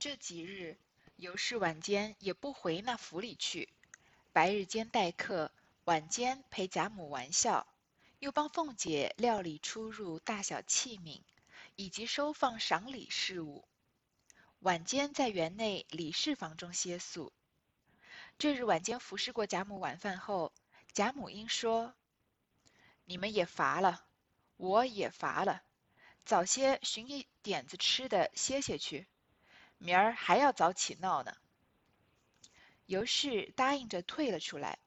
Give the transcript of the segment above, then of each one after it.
这几日，尤氏晚间也不回那府里去，白日间待客，晚间陪贾母玩笑，又帮凤姐料理出入大小器皿，以及收放赏礼事务。晚间在园内李氏房中歇宿。这日晚间服侍过贾母晚饭后，贾母因说：“你们也乏了，我也乏了，早些寻一点子吃的歇歇去。”明儿还要早起闹呢。尤氏答应着退了出来，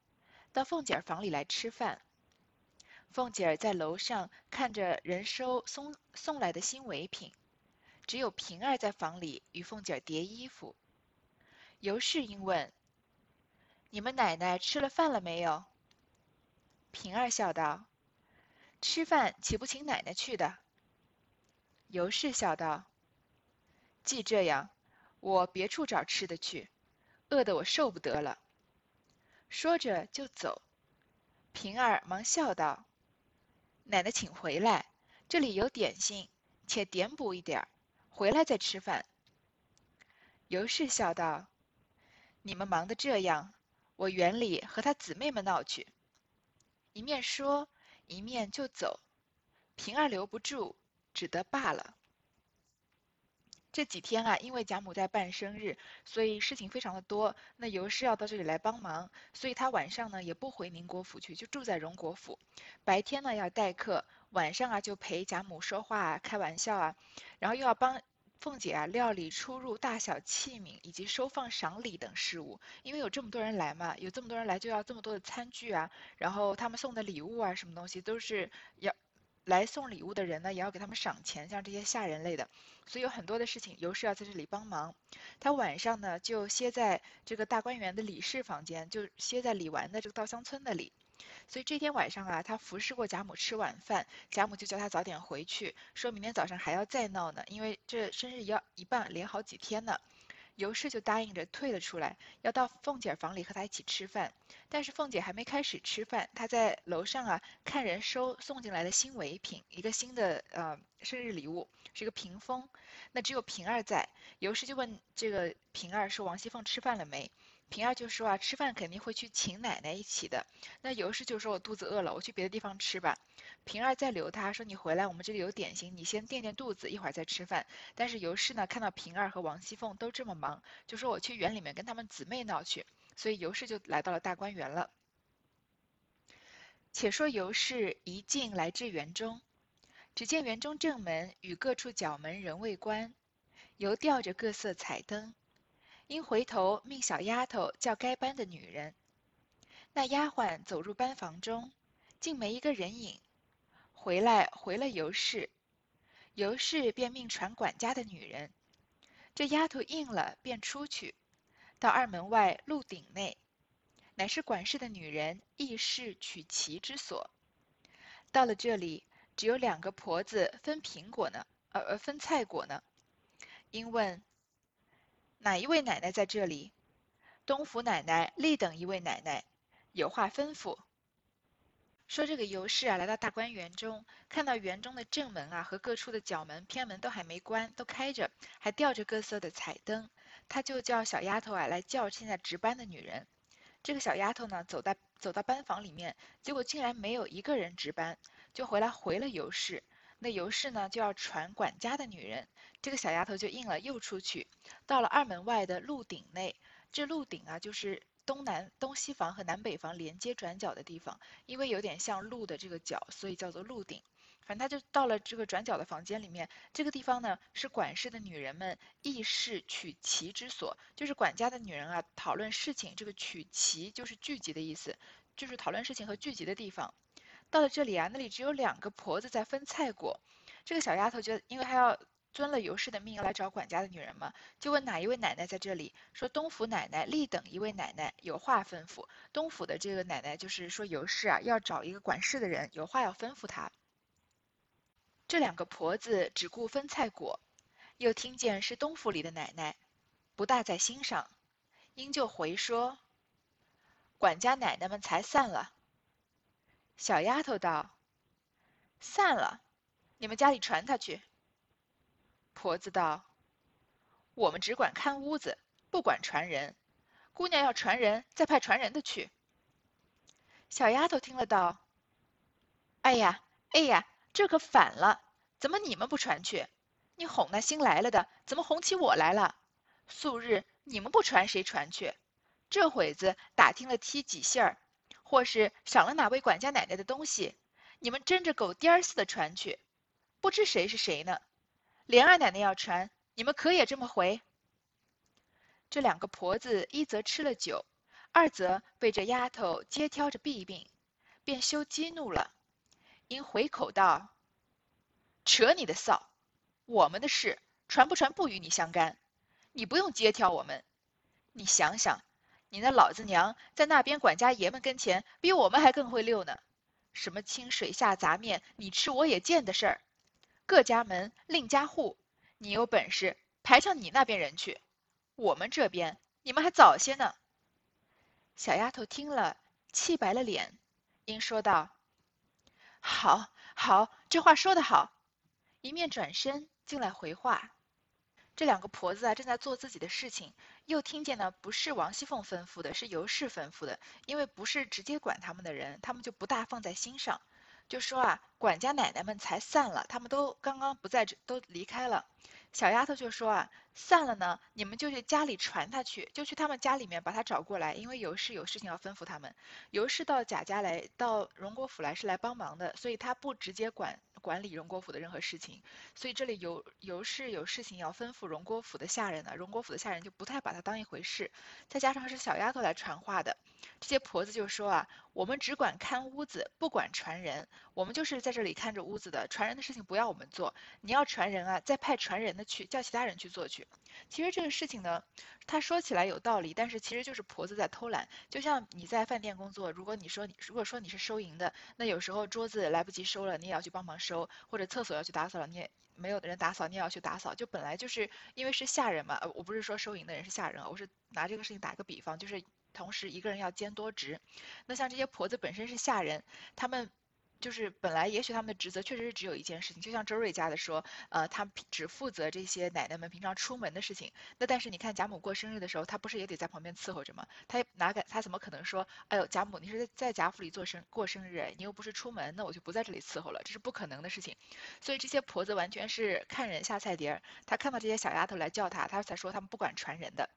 到凤姐儿房里来吃饭。凤姐儿在楼上看着人收送送来的新围品，只有平儿在房里与凤姐儿叠衣服。尤氏应问：“你们奶奶吃了饭了没有？”平儿笑道：“吃饭岂不请奶奶去的？”尤氏笑道：“既这样。”我别处找吃的去，饿得我受不得了。说着就走，平儿忙笑道：“奶奶请回来，这里有点心，且点补一点儿，回来再吃饭。”尤氏笑道：“你们忙得这样，我园里和他姊妹们闹去。”一面说，一面就走。平儿留不住，只得罢了。这几天啊，因为贾母在办生日，所以事情非常的多。那尤氏要到这里来帮忙，所以他晚上呢也不回宁国府去，就住在荣国府。白天呢要待客，晚上啊就陪贾母说话啊、开玩笑啊，然后又要帮凤姐啊料理出入大小器皿以及收放赏礼等事务。因为有这么多人来嘛，有这么多人来就要这么多的餐具啊，然后他们送的礼物啊，什么东西都是要。来送礼物的人呢，也要给他们赏钱，像这些下人类的，所以有很多的事情，尤氏要在这里帮忙。他晚上呢，就歇在这个大观园的李氏房间，就歇在李纨的这个稻香村那里。所以这天晚上啊，他服侍过贾母吃晚饭，贾母就叫他早点回去，说明天早上还要再闹呢，因为这生日要一半连好几天呢。尤氏就答应着退了出来，要到凤姐房里和她一起吃饭。但是凤姐还没开始吃饭，她在楼上啊看人收送进来的新围品，一个新的呃生日礼物，是一个屏风。那只有平儿在，尤氏就问这个平儿说：“王熙凤吃饭了没？”平儿就说：“啊，吃饭肯定会去请奶奶一起的。”那尤氏就说：“我肚子饿了，我去别的地方吃吧。”平儿再留他说：“你回来，我们这里有点心，你先垫垫肚子，一会儿再吃饭。”但是尤氏呢，看到平儿和王熙凤都这么忙，就说：“我去园里面跟他们姊妹闹去。”所以尤氏就来到了大观园了。且说尤氏一进来至园中，只见园中正门与各处角门仍未关，犹吊着各色彩灯。因回头命小丫头叫该班的女人，那丫鬟走入班房中，竟没一个人影。回来回了尤氏，尤氏便命传管家的女人，这丫头应了，便出去，到二门外鹿顶内，乃是管事的女人议事取旗之所。到了这里，只有两个婆子分苹果呢，呃呃分菜果呢。因问。哪一位奶奶在这里？东府奶奶立等一位奶奶，有话吩咐。说这个尤氏啊，来到大观园中，看到园中的正门啊和各处的角门、偏门都还没关，都开着，还吊着各色的彩灯。他就叫小丫头啊来叫现在值班的女人。这个小丫头呢，走到走到班房里面，结果竟然没有一个人值班，就回来回了尤氏。那尤氏呢，就要传管家的女人，这个小丫头就应了，又出去，到了二门外的鹿顶内。这鹿顶啊，就是东南东西房和南北房连接转角的地方，因为有点像鹿的这个角，所以叫做鹿顶。反正他就到了这个转角的房间里面，这个地方呢，是管事的女人们议事取齐之所，就是管家的女人啊，讨论事情。这个取齐就是聚集的意思，就是讨论事情和聚集的地方。到了这里啊，那里只有两个婆子在分菜果。这个小丫头就因为她要遵了尤氏的命来找管家的女人嘛，就问哪一位奶奶在这里，说东府奶奶立等一位奶奶有话吩咐。东府的这个奶奶就是说尤氏啊要找一个管事的人，有话要吩咐她。这两个婆子只顾分菜果，又听见是东府里的奶奶，不大在心上，因就回说：管家奶奶们才散了。小丫头道：“散了，你们家里传他去。”婆子道：“我们只管看屋子，不管传人。姑娘要传人，再派传人的去。”小丫头听了道：“哎呀，哎呀，这可反了！怎么你们不传去？你哄那新来了的，怎么哄起我来了？素日你们不传，谁传去？这会子打听了梯几信儿，或是赏了哪位管家奶奶的东西，你们争着狗颠儿似的传去，不知谁是谁呢？莲二奶奶要传，你们可也这么回？”这两个婆子，一则吃了酒，二则被这丫头接挑着弊病，便羞激怒了，因回口道：“扯你的臊！我们的事传不传不与你相干，你不用接挑我们。你想想，你那老子娘在那边管家爷们跟前，比我们还更会溜呢。什么清水下杂面，你吃我也见的事儿，各家门另家户，你有本事排上你那边人去。”我们这边，你们还早些呢。小丫头听了，气白了脸，应说道：“好，好，这话说得好。”一面转身进来回话。这两个婆子啊，正在做自己的事情，又听见呢，不是王熙凤吩咐的，是尤氏吩咐的。因为不是直接管他们的人，他们就不大放在心上，就说啊，管家奶奶们才散了，他们都刚刚不在这，都离开了。小丫头就说啊，散了呢，你们就去家里传他去，就去他们家里面把他找过来，因为尤氏有事情要吩咐他们。尤氏到贾家来，到荣国府来是来帮忙的，所以他不直接管管理荣国府的任何事情。所以这里尤尤氏有事情要吩咐荣国府的下人呢，荣国府的下人就不太把他当一回事。再加上是小丫头来传话的，这些婆子就说啊，我们只管看屋子，不管传人，我们就是在这里看着屋子的，传人的事情不要我们做。你要传人啊，再派传人的。去叫其他人去做去，其实这个事情呢，他说起来有道理，但是其实就是婆子在偷懒。就像你在饭店工作，如果你说你如果说你是收银的，那有时候桌子来不及收了，你也要去帮忙收，或者厕所要去打扫了，你也没有人打扫，你也要去打扫。就本来就是因为是下人嘛，呃，我不是说收银的人是下人，我是拿这个事情打个比方，就是同时一个人要兼多职。那像这些婆子本身是下人，他们。就是本来也许他们的职责确实是只有一件事情，就像周瑞家的说，呃，他只负责这些奶奶们平常出门的事情。那但是你看贾母过生日的时候，他不是也得在旁边伺候着吗？他哪敢他怎么可能说，哎呦贾母你是在贾府里做生过生日，你又不是出门，那我就不在这里伺候了，这是不可能的事情。所以这些婆子完全是看人下菜碟儿，他看到这些小丫头来叫他，他才说他们不管传人的。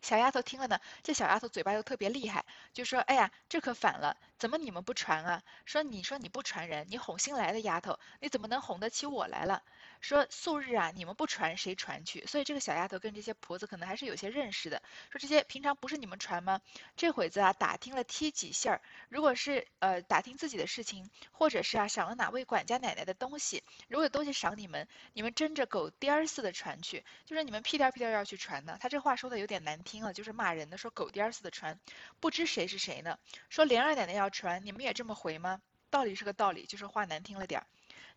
小丫头听了呢，这小丫头嘴巴又特别厉害，就说：“哎呀，这可反了，怎么你们不传啊？说你说你不传人，你哄新来的丫头，你怎么能哄得起我来了？说素日啊，你们不传谁传去？所以这个小丫头跟这些婆子可能还是有些认识的。说这些平常不是你们传吗？这会子啊，打听了踢几信儿，如果是呃打听自己的事情，或者是啊赏了哪位管家奶奶的东西，如果有东西赏你们，你们争着狗颠儿似的传去，就是你们屁颠屁颠要去传呢。他这话说的有点难。”听了就是骂人的，说狗颠儿似的传，不知谁是谁呢？说莲二奶奶要传，你们也这么回吗？道理是个道理，就是话难听了点儿。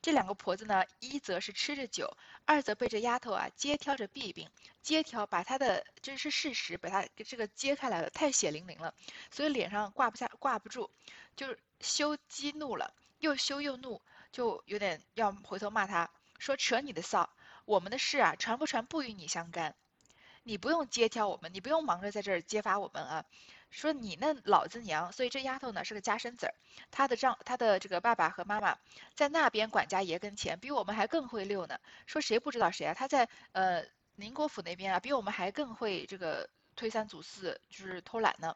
这两个婆子呢，一则是吃着酒，二则被这丫头啊揭挑着弊病，揭挑把她的真是事实把她这个揭开来了，太血淋淋了，所以脸上挂不下挂不住，就是羞激怒了，又羞又怒，就有点要回头骂他，说扯你的臊，我们的事啊传不传不与你相干。你不用接挑我们，你不用忙着在这儿揭发我们啊！说你那老子娘，所以这丫头呢是个家生子儿，她的丈她的这个爸爸和妈妈在那边管家爷跟前，比我们还更会溜呢。说谁不知道谁啊？他在呃宁国府那边啊，比我们还更会这个推三阻四，就是偷懒呢。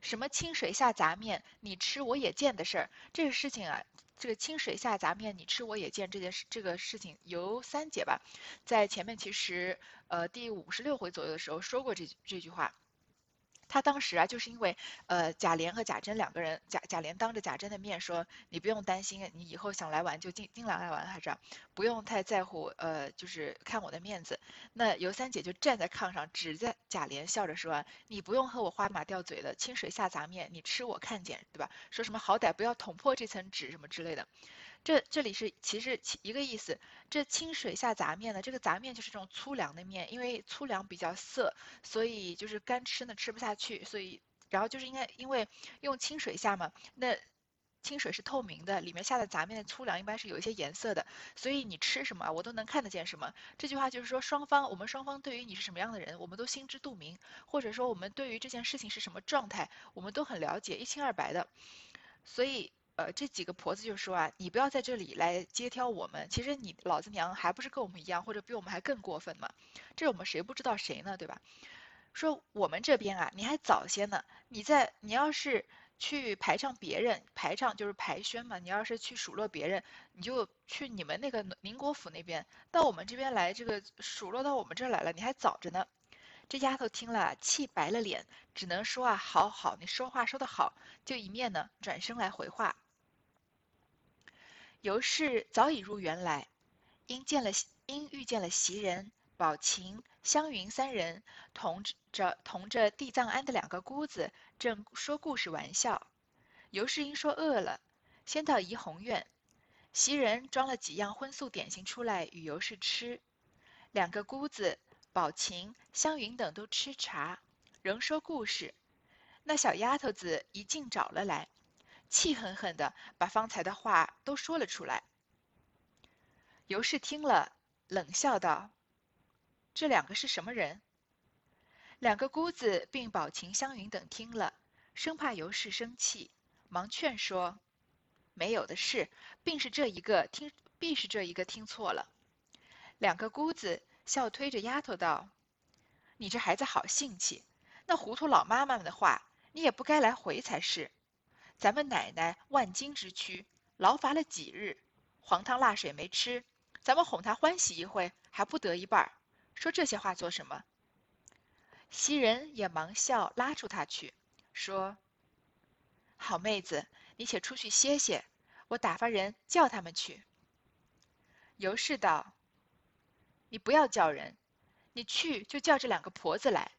什么清水下杂面，你吃我也见的事儿，这个事情啊。这个清水下杂面，你吃我也见这件事，这个事情由三姐吧，在前面其实呃第五十六回左右的时候说过这这句话。他当时啊，就是因为呃贾琏和贾珍两个人，贾贾琏当着贾珍的面说，你不用担心，你以后想来玩就尽尽量来玩，还是不用太在乎，呃就是看我的面子。那尤三姐就站在炕上，指着贾琏笑着说，你不用和我花马吊嘴的，清水下杂面，你吃我看见，对吧？说什么好歹不要捅破这层纸什么之类的。这这里是其实一个意思，这清水下杂面呢，这个杂面就是这种粗粮的面，因为粗粮比较涩，所以就是干吃呢吃不下去，所以然后就是应该因为用清水下嘛，那清水是透明的，里面下的杂面的粗粮一般是有一些颜色的，所以你吃什么我都能看得见什么。这句话就是说双方我们双方对于你是什么样的人，我们都心知肚明，或者说我们对于这件事情是什么状态，我们都很了解，一清二白的。所以呃这几个婆子就说啊，你不要在这里来接挑我们，其实你老子娘还不是跟我们一样，或者比我们还更过分嘛？这我们谁不知道谁呢，对吧？说我们这边啊，你还早些呢，你在你要是。去排唱别人，排唱就是排宣嘛。你要是去数落别人，你就去你们那个宁国府那边，到我们这边来，这个数落到我们这儿来了，你还早着呢。这丫头听了，气白了脸，只能说啊，好好，你说话说得好，就一面呢转身来回话。尤氏早已入园来，因见了因遇见了袭人、宝琴、湘云三人，同着同着地藏庵的两个姑子。正说故事玩笑，尤世英说饿了，先到怡红院。袭人装了几样荤素点心出来与尤氏吃。两个姑子宝琴、湘云等都吃茶，仍说故事。那小丫头子一进找了来，气狠狠的把方才的话都说了出来。尤氏听了，冷笑道：“这两个是什么人？”两个姑子并宝琴、湘云等听了，生怕尤氏生气，忙劝说：“没有的事，必是这一个听，必是这一个听错了。”两个姑子笑推着丫头道：“你这孩子好性气，那糊涂老妈妈们的话，你也不该来回才是。咱们奶奶万金之躯，劳乏了几日，黄汤辣水没吃，咱们哄她欢喜一回，还不得一半儿？说这些话做什么？”袭人也忙笑，拉住他去，说：“好妹子，你且出去歇歇，我打发人叫他们去。”尤氏道：“你不要叫人，你去就叫这两个婆子来，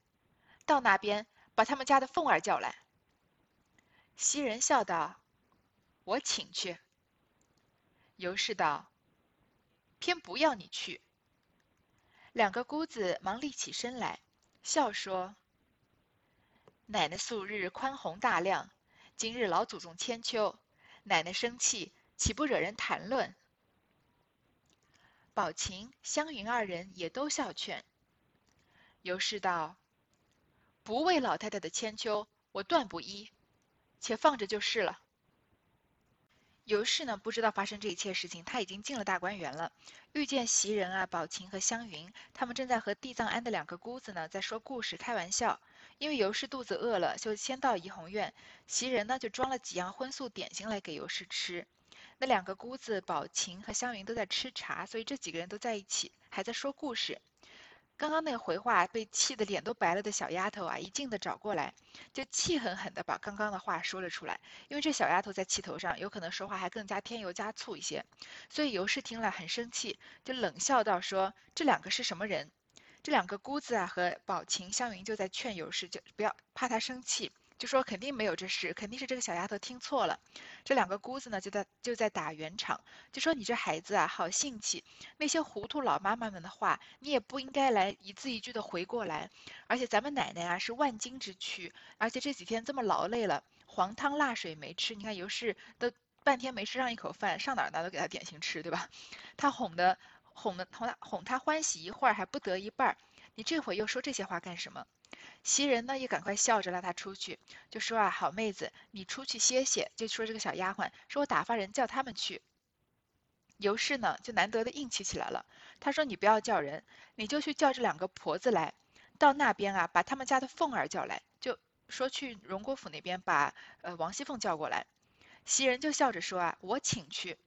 到那边把他们家的凤儿叫来。”袭人笑道：“我请去。”尤氏道：“偏不要你去。”两个姑子忙立起身来。笑说：“奶奶素日宽宏大量，今日老祖宗千秋，奶奶生气，岂不惹人谈论？”宝琴、湘云二人也都笑劝。尤氏道：“不为老太太的千秋，我断不依，且放着就是了。”尤氏呢，不知道发生这一切事情，他已经进了大观园了，遇见袭人啊、宝琴和湘云，他们正在和地藏庵的两个姑子呢在说故事、开玩笑。因为尤氏肚子饿了，就先到怡红院，袭人呢就装了几样荤素点心来给尤氏吃。那两个姑子宝琴和湘云都在吃茶，所以这几个人都在一起，还在说故事。刚刚那个回话被气得脸都白了的小丫头啊，一劲的找过来，就气狠狠的把刚刚的话说了出来。因为这小丫头在气头上，有可能说话还更加添油加醋一些，所以尤氏听了很生气，就冷笑道：“说这两个是什么人？”这两个姑子啊和宝琴、湘云就在劝尤氏，就不要怕她生气。就说肯定没有这事，肯定是这个小丫头听错了。这两个姑子呢，就在就在打圆场，就说你这孩子啊，好性气。那些糊涂老妈妈们的话，你也不应该来一字一句的回过来。而且咱们奶奶啊是万金之躯，而且这几天这么劳累了，黄汤辣水没吃。你看尤氏都半天没吃上一口饭，上哪儿拿都给她点心吃，对吧？她哄的哄的哄她哄她欢喜一会儿还不得一半儿，你这会儿又说这些话干什么？袭人呢也赶快笑着拉他出去，就说啊，好妹子，你出去歇歇。就说这个小丫鬟，说我打发人叫他们去。尤氏呢就难得的硬气起来了，他说你不要叫人，你就去叫这两个婆子来，到那边啊把他们家的凤儿叫来，就说去荣国府那边把呃王熙凤叫过来。袭人就笑着说啊，我请去。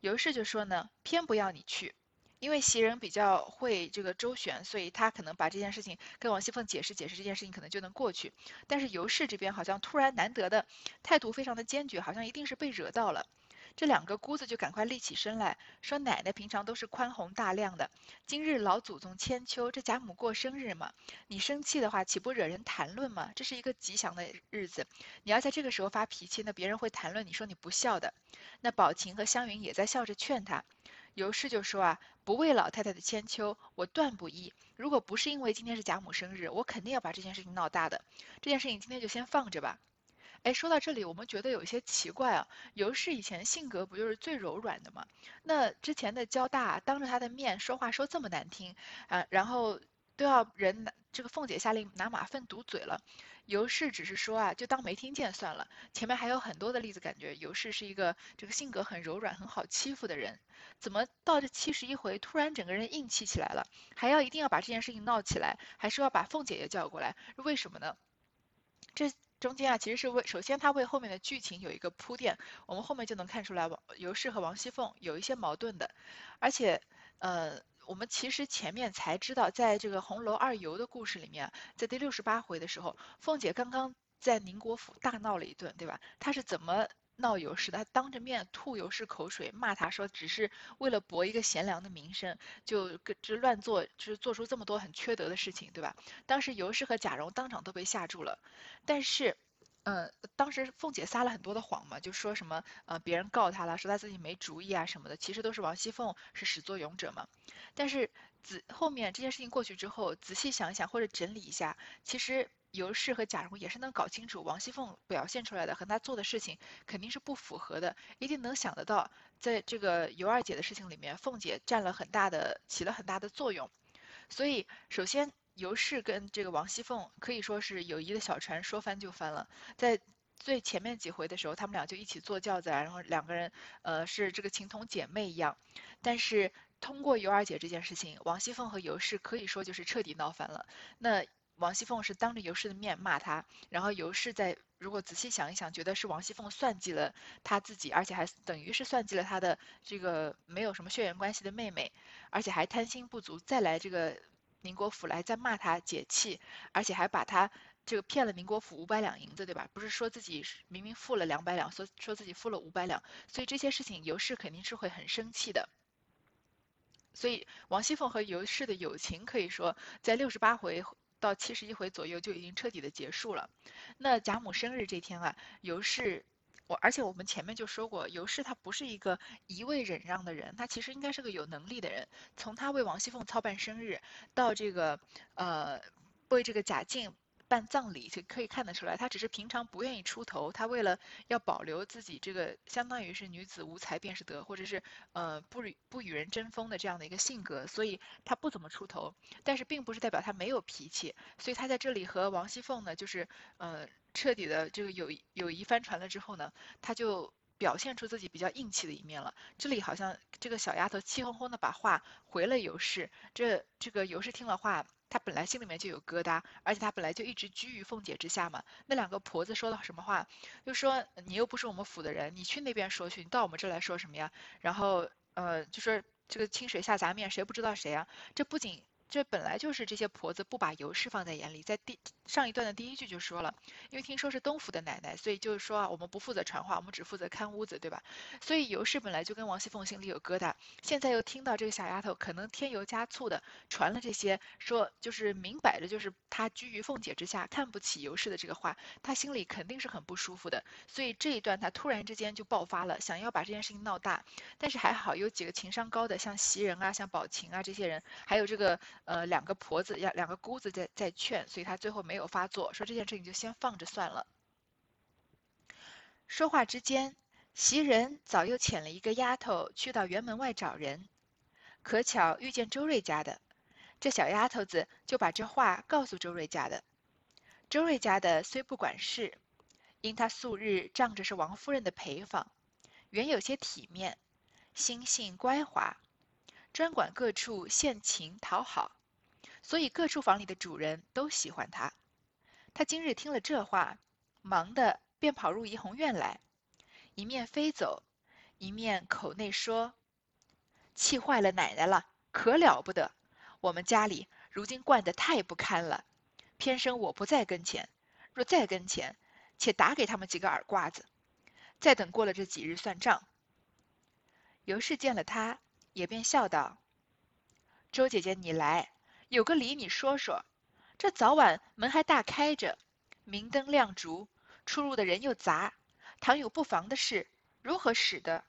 尤氏就说呢，偏不要你去。因为袭人比较会这个周旋，所以他可能把这件事情跟王熙凤解释解释，这件事情可能就能过去。但是尤氏这边好像突然难得的态度非常的坚决，好像一定是被惹到了。这两个姑子就赶快立起身来说：“奶奶平常都是宽宏大量的，今日老祖宗千秋，这贾母过生日嘛，你生气的话岂不惹人谈论吗？这是一个吉祥的日子，你要在这个时候发脾气，那别人会谈论你说你不孝的。”那宝琴和湘云也在笑着劝他。尤氏就说啊，不为老太太的千秋，我断不依。如果不是因为今天是贾母生日，我肯定要把这件事情闹大的。这件事情今天就先放着吧。哎，说到这里，我们觉得有些奇怪啊。尤氏以前性格不就是最柔软的吗？那之前的交大当着他的面说话说这么难听啊，然后都要人拿这个凤姐下令拿马粪堵嘴了。尤氏只是说啊，就当没听见算了。前面还有很多的例子，感觉尤氏是一个这个性格很柔软、很好欺负的人。怎么到这七十一回，突然整个人硬气起来了，还要一定要把这件事情闹起来，还说要把凤姐也叫过来，为什么呢？这。中间啊，其实是为首先他为后面的剧情有一个铺垫，我们后面就能看出来王尤氏和王熙凤有一些矛盾的，而且呃，我们其实前面才知道，在这个红楼二游的故事里面，在第六十八回的时候，凤姐刚刚在宁国府大闹了一顿，对吧？她是怎么？闹尤氏，她当着面吐尤氏口水，骂他说只是为了博一个贤良的名声，就就乱做，就是做出这么多很缺德的事情，对吧？当时尤氏和贾蓉当场都被吓住了。但是，呃，当时凤姐撒了很多的谎嘛，就说什么呃别人告她了，说她自己没主意啊什么的，其实都是王熙凤是始作俑者嘛。但是仔后面这件事情过去之后，仔细想一想或者整理一下，其实。尤氏和贾蓉也是能搞清楚王熙凤表现出来的和她做的事情肯定是不符合的，一定能想得到，在这个尤二姐的事情里面，凤姐占了很大的，起了很大的作用。所以，首先尤氏跟这个王熙凤可以说是友谊的小船说翻就翻了。在最前面几回的时候，他们俩就一起坐轿子，然后两个人呃是这个情同姐妹一样。但是通过尤二姐这件事情，王熙凤和尤氏可以说就是彻底闹翻了。那。王熙凤是当着尤氏的面骂他，然后尤氏在如果仔细想一想，觉得是王熙凤算计了他自己，而且还等于是算计了他的这个没有什么血缘关系的妹妹，而且还贪心不足，再来这个宁国府来再骂他解气，而且还把他这个骗了宁国府五百两银子，对吧？不是说自己明明付了两百两，说说自己付了五百两，所以这些事情尤氏肯定是会很生气的。所以王熙凤和尤氏的友情可以说在六十八回。到七十一回左右就已经彻底的结束了。那贾母生日这天啊，尤氏，我而且我们前面就说过，尤氏她不是一个一味忍让的人，她其实应该是个有能力的人。从她为王熙凤操办生日，到这个呃为这个贾静。办葬礼就可以看得出来，她只是平常不愿意出头，她为了要保留自己这个相当于是女子无才便是德，或者是呃不与不与人争锋的这样的一个性格，所以她不怎么出头。但是并不是代表她没有脾气，所以她在这里和王熙凤呢，就是呃彻底的这个友友谊翻船了之后呢，她就表现出自己比较硬气的一面了。这里好像这个小丫头气哄哄的把话回了尤氏，这这个尤氏听了话。他本来心里面就有疙瘩，而且他本来就一直居于凤姐之下嘛。那两个婆子说了什么话？就说你又不是我们府的人，你去那边说去，你到我们这来说什么呀？然后呃，就说这个清水下杂面，谁不知道谁啊？这不仅。这本来就是这些婆子不把尤氏放在眼里，在第上一段的第一句就说了，因为听说是东府的奶奶，所以就是说啊，我们不负责传话，我们只负责看屋子，对吧？所以尤氏本来就跟王熙凤心里有疙瘩，现在又听到这个小丫头可能添油加醋的传了这些，说就是明摆着就是她居于凤姐之下，看不起尤氏的这个话，她心里肯定是很不舒服的。所以这一段她突然之间就爆发了，想要把这件事情闹大，但是还好有几个情商高的，像袭人啊，像宝琴啊这些人，还有这个。呃，两个婆子要两个姑子在在劝，所以他最后没有发作，说这件事情就先放着算了。说话之间，袭人早又遣了一个丫头去到园门外找人，可巧遇见周瑞家的，这小丫头子就把这话告诉周瑞家的。周瑞家的虽不管事，因他素日仗着是王夫人的陪房，原有些体面，心性乖滑，专管各处献情讨好。所以各处房里的主人都喜欢他。他今日听了这话，忙的便跑入怡红院来，一面飞走，一面口内说：“气坏了奶奶了，可了不得！我们家里如今惯得太不堪了，偏生我不在跟前，若在跟前，且打给他们几个耳刮子，再等过了这几日算账。”尤氏见了他，也便笑道：“周姐姐，你来。”有个理你说说，这早晚门还大开着，明灯亮烛，出入的人又杂，倘有不防的事，如何使得？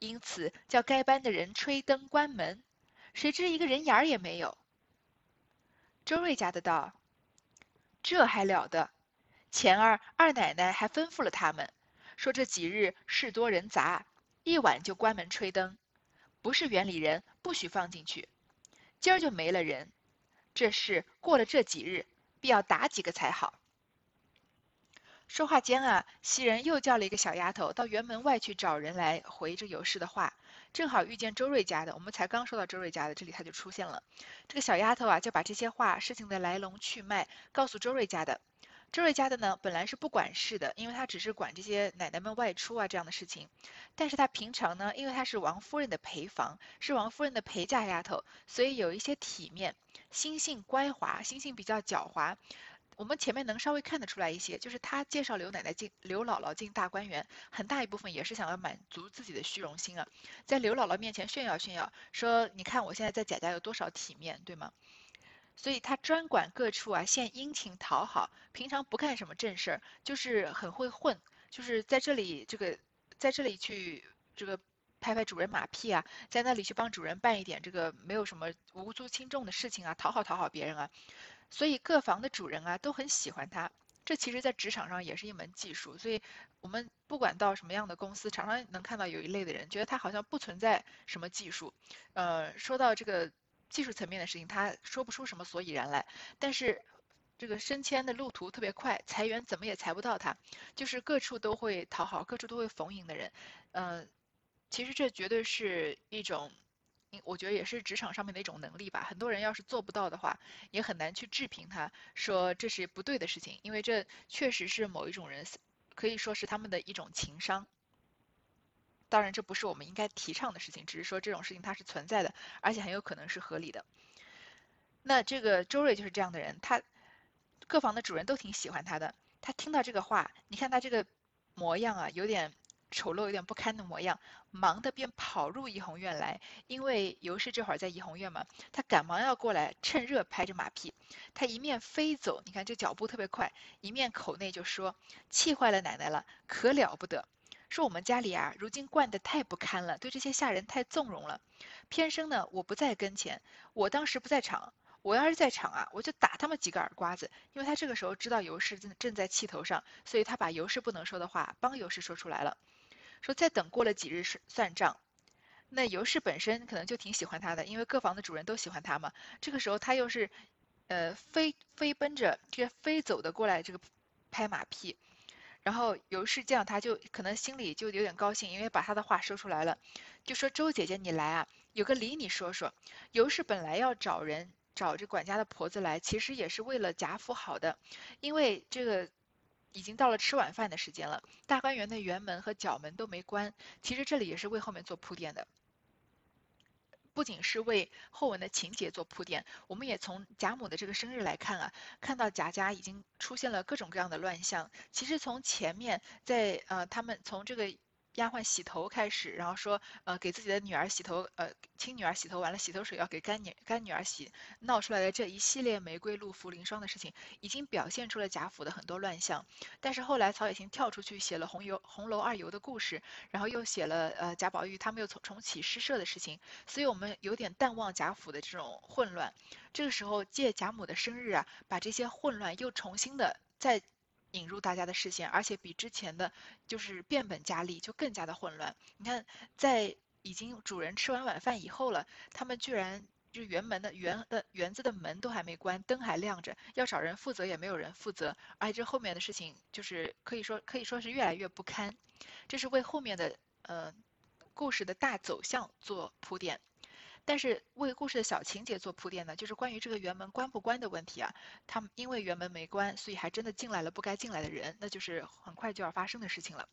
因此叫该班的人吹灯关门，谁知一个人影儿也没有。周瑞家的道：“这还了得！前儿二奶奶还吩咐了他们，说这几日事多人杂，一晚就关门吹灯，不是园里人不许放进去。今儿就没了人，这事过了这几日，必要打几个才好。说话间啊，袭人又叫了一个小丫头到园门外去找人来回这尤氏的话，正好遇见周瑞家的。我们才刚说到周瑞家的，这里他就出现了。这个小丫头啊，就把这些话、事情的来龙去脉告诉周瑞家的。周瑞家的呢，本来是不管事的，因为他只是管这些奶奶们外出啊这样的事情。但是他平常呢，因为他是王夫人的陪房，是王夫人的陪嫁丫头，所以有一些体面，心性乖滑，心性比较狡猾。我们前面能稍微看得出来一些，就是他介绍刘奶奶进刘姥姥进大观园，很大一部分也是想要满足自己的虚荣心啊，在刘姥姥面前炫耀炫耀，说你看我现在在贾家有多少体面，对吗？所以他专管各处啊献殷勤讨好，平常不干什么正事儿，就是很会混，就是在这里这个在这里去这个拍拍主人马屁啊，在那里去帮主人办一点这个没有什么无足轻重的事情啊，讨好讨好别人啊。所以各房的主人啊都很喜欢他，这其实在职场上也是一门技术。所以我们不管到什么样的公司，常常能看到有一类的人，觉得他好像不存在什么技术。呃，说到这个技术层面的事情，他说不出什么所以然来。但是这个升迁的路途特别快，裁员怎么也裁不到他，就是各处都会讨好，各处都会逢迎的人。呃，其实这绝对是一种。我觉得也是职场上面的一种能力吧。很多人要是做不到的话，也很难去置评他，说这是不对的事情，因为这确实是某一种人可以说是他们的一种情商。当然，这不是我们应该提倡的事情，只是说这种事情它是存在的，而且很有可能是合理的。那这个周瑞就是这样的人，他各房的主人都挺喜欢他的。他听到这个话，你看他这个模样啊，有点。丑陋有点不堪的模样，忙的便跑入怡红院来。因为尤氏这会儿在怡红院嘛，他赶忙要过来，趁热拍着马屁。他一面飞走，你看这脚步特别快，一面口内就说：“气坏了奶奶了，可了不得！说我们家里啊，如今惯得太不堪了，对这些下人太纵容了。偏生呢，我不在跟前，我当时不在场。我要是在场啊，我就打他们几个耳刮子。因为他这个时候知道尤氏正正在气头上，所以他把尤氏不能说的话帮尤氏说出来了。”说再等过了几日算算账，那尤氏本身可能就挺喜欢他的，因为各房的主人都喜欢他嘛。这个时候他又是，呃，飞飞奔着这飞走的过来这个拍马屁，然后尤氏见到他就可能心里就有点高兴，因为把他的话说出来了，就说周姐姐你来啊，有个理你说说。尤氏本来要找人找这管家的婆子来，其实也是为了贾府好的，因为这个。已经到了吃晚饭的时间了，大观园的园门和角门都没关。其实这里也是为后面做铺垫的，不仅是为后文的情节做铺垫，我们也从贾母的这个生日来看啊，看到贾家已经出现了各种各样的乱象。其实从前面在呃，他们从这个。丫鬟洗头开始，然后说，呃，给自己的女儿洗头，呃，亲女儿洗头完了，洗头水要给干女干女儿洗，闹出来的这一系列玫瑰露茯苓霜的事情，已经表现出了贾府的很多乱象。但是后来曹雪芹跳出去写了红油红楼二游的故事，然后又写了呃贾宝玉他们又重重启诗社的事情，所以我们有点淡忘贾府的这种混乱。这个时候借贾母的生日啊，把这些混乱又重新的再。引入大家的视线，而且比之前的就是变本加厉，就更加的混乱。你看，在已经主人吃完晚饭以后了，他们居然就园门的园的园子的门都还没关，灯还亮着，要找人负责也没有人负责，而且这后面的事情就是可以说可以说是越来越不堪，这是为后面的呃故事的大走向做铺垫。但是为故事的小情节做铺垫呢，就是关于这个园门关不关的问题啊。他们因为园门没关，所以还真的进来了不该进来的人，那就是很快就要发生的事情了。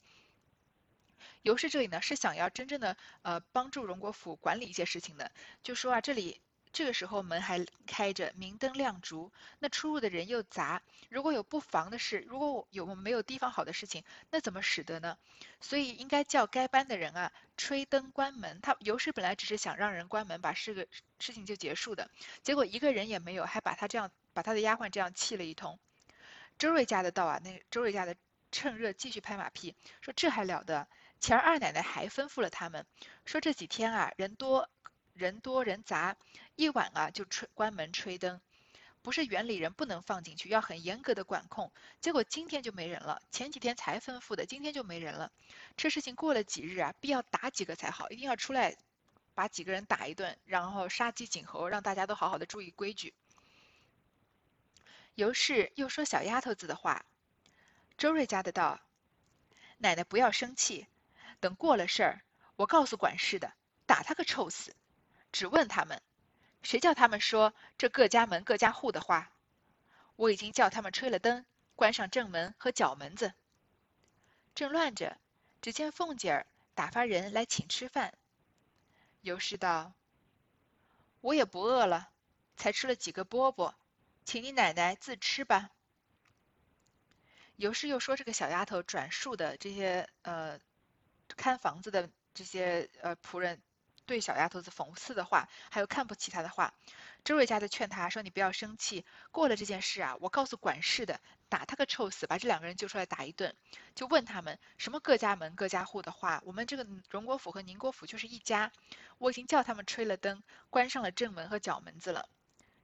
尤氏这里呢是想要真正的呃帮助荣国府管理一些事情的，就说啊这里。这个时候门还开着，明灯亮烛，那出入的人又杂。如果有不防的事，如果有没有地方好的事情，那怎么使得呢？所以应该叫该班的人啊，吹灯关门。他尤氏本来只是想让人关门，把事个事情就结束的，结果一个人也没有，还把他这样把他的丫鬟这样气了一通。周瑞家的到啊，那周瑞家的趁热继续拍马屁，说这还了得？前儿二奶奶还吩咐了他们，说这几天啊人多。人多人杂，一晚啊就吹关门吹灯，不是园里人不能放进去，要很严格的管控。结果今天就没人了，前几天才吩咐的，今天就没人了。这事情过了几日啊，必要打几个才好，一定要出来把几个人打一顿，然后杀鸡儆猴，让大家都好好的注意规矩。尤氏又说小丫头子的话，周瑞家的道：“奶奶不要生气，等过了事儿，我告诉管事的，打他个臭死。只问他们。”谁叫他们说这各家门各家户的话？我已经叫他们吹了灯，关上正门和角门子。正乱着，只见凤姐儿打发人来请吃饭。尤氏道：“我也不饿了，才吃了几个饽饽，请你奶奶自吃吧。”尤氏又说：“这个小丫头转述的这些呃，看房子的这些呃仆人。”对小丫头子讽刺的话，还有看不起她的话，周瑞家的劝她说：“你不要生气，过了这件事啊，我告诉管事的，打他个臭死，把这两个人揪出来打一顿。就问他们什么各家门各家户的话，我们这个荣国府和宁国府就是一家。我已经叫他们吹了灯，关上了正门和角门子了。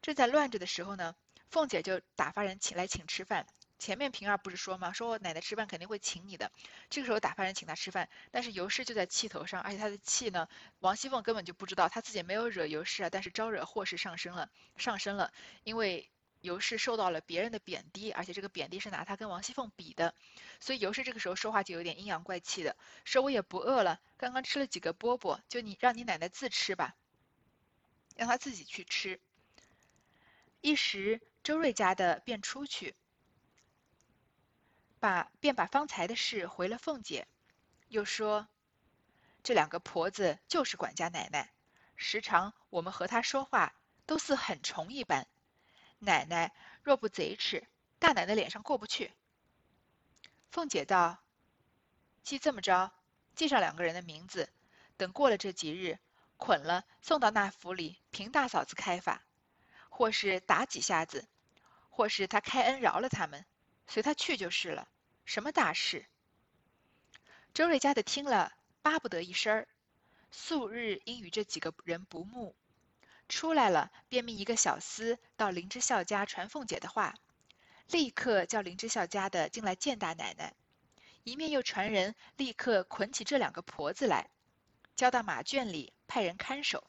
正在乱着的时候呢，凤姐就打发人请来请吃饭。”前面平儿不是说吗？说我奶奶吃饭肯定会请你的。这个时候打发人请他吃饭，但是尤氏就在气头上，而且他的气呢，王熙凤根本就不知道，她自己没有惹尤氏啊，但是招惹祸事上升了，上升了。因为尤氏受到了别人的贬低，而且这个贬低是拿他跟王熙凤比的，所以尤氏这个时候说话就有点阴阳怪气的，说我也不饿了，刚刚吃了几个饽饽，就你让你奶奶自吃吧，让她自己去吃。一时周瑞家的便出去。把便把方才的事回了凤姐，又说：“这两个婆子就是管家奶奶，时常我们和她说话都似很虫一般。奶奶若不贼吃，大奶奶脸上过不去。”凤姐道：“既这么着，记上两个人的名字，等过了这几日，捆了送到那府里，凭大嫂子开法，或是打几下子，或是他开恩饶了他们，随他去就是了。”什么大事？周瑞家的听了，巴不得一声儿。素日因与这几个人不睦，出来了便命一个小厮到林之孝家传凤姐的话，立刻叫林之孝家的进来见大奶奶，一面又传人立刻捆起这两个婆子来，交到马圈里派人看守。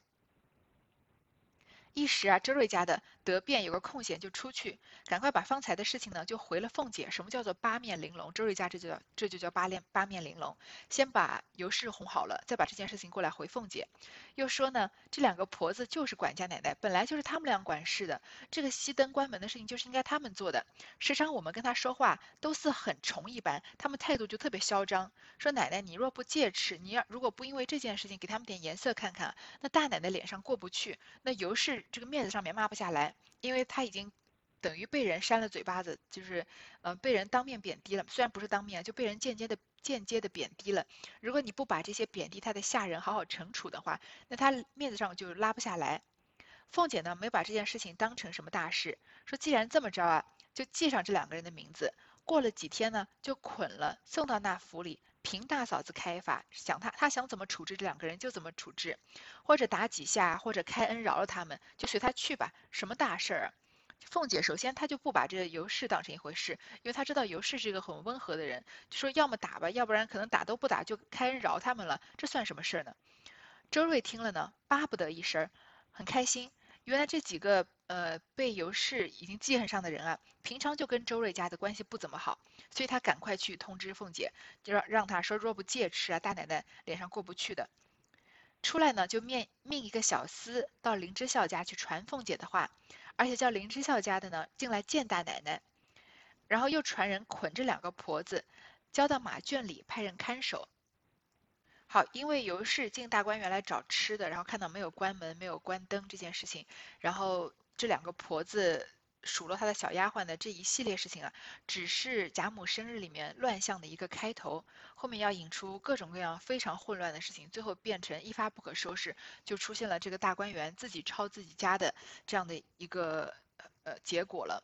一时啊，周瑞家的得便有个空闲就出去，赶快把方才的事情呢就回了凤姐。什么叫做八面玲珑？周瑞家这就叫这就叫八面八面玲珑。先把尤氏哄好了，再把这件事情过来回凤姐。又说呢，这两个婆子就是管家奶奶，本来就是他们俩管事的。这个熄灯关门的事情就是应该他们做的。时常我们跟他说话都似很虫一般，他们态度就特别嚣张。说奶奶，你若不戒尺，你要如果不因为这件事情给他们点颜色看看，那大奶奶脸上过不去，那尤氏。这个面子上面抹不下来，因为他已经等于被人扇了嘴巴子，就是呃被人当面贬低了。虽然不是当面，就被人间接的间接的贬低了。如果你不把这些贬低他的下人好好惩处的话，那他面子上就拉不下来。凤姐呢没把这件事情当成什么大事，说既然这么着啊，就记上这两个人的名字。过了几天呢，就捆了送到那府里。凭大嫂子开法，想他他想怎么处置这两个人就怎么处置，或者打几下，或者开恩饶了他们，就随他去吧。什么大事儿啊？凤姐首先她就不把这个尤氏当成一回事，因为她知道尤氏是一个很温和的人，就说要么打吧，要不然可能打都不打就开恩饶他们了，这算什么事儿呢？周瑞听了呢，巴不得一声，很开心。原来这几个呃被尤氏已经记恨上的人啊，平常就跟周瑞家的关系不怎么好，所以他赶快去通知凤姐，就让让他说若不戒斥啊，大奶奶脸上过不去的。出来呢，就命命一个小厮到林之孝家去传凤姐的话，而且叫林之孝家的呢进来见大奶奶，然后又传人捆着两个婆子，交到马圈里派人看守。好，因为尤氏进大观园来找吃的，然后看到没有关门、没有关灯这件事情，然后这两个婆子数落他的小丫鬟的这一系列事情啊，只是贾母生日里面乱象的一个开头，后面要引出各种各样非常混乱的事情，最后变成一发不可收拾，就出现了这个大观园自己抄自己家的这样的一个呃结果了。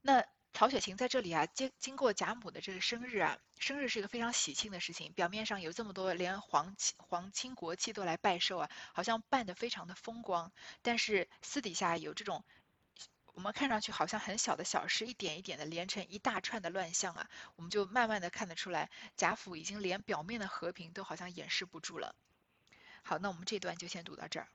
那。曹雪芹在这里啊，经经过贾母的这个生日啊，生日是一个非常喜庆的事情。表面上有这么多，连皇亲皇亲国戚都来拜寿啊，好像办得非常的风光。但是私底下有这种我们看上去好像很小的小事，一点一点的连成一大串的乱象啊，我们就慢慢的看得出来，贾府已经连表面的和平都好像掩饰不住了。好，那我们这段就先读到这儿。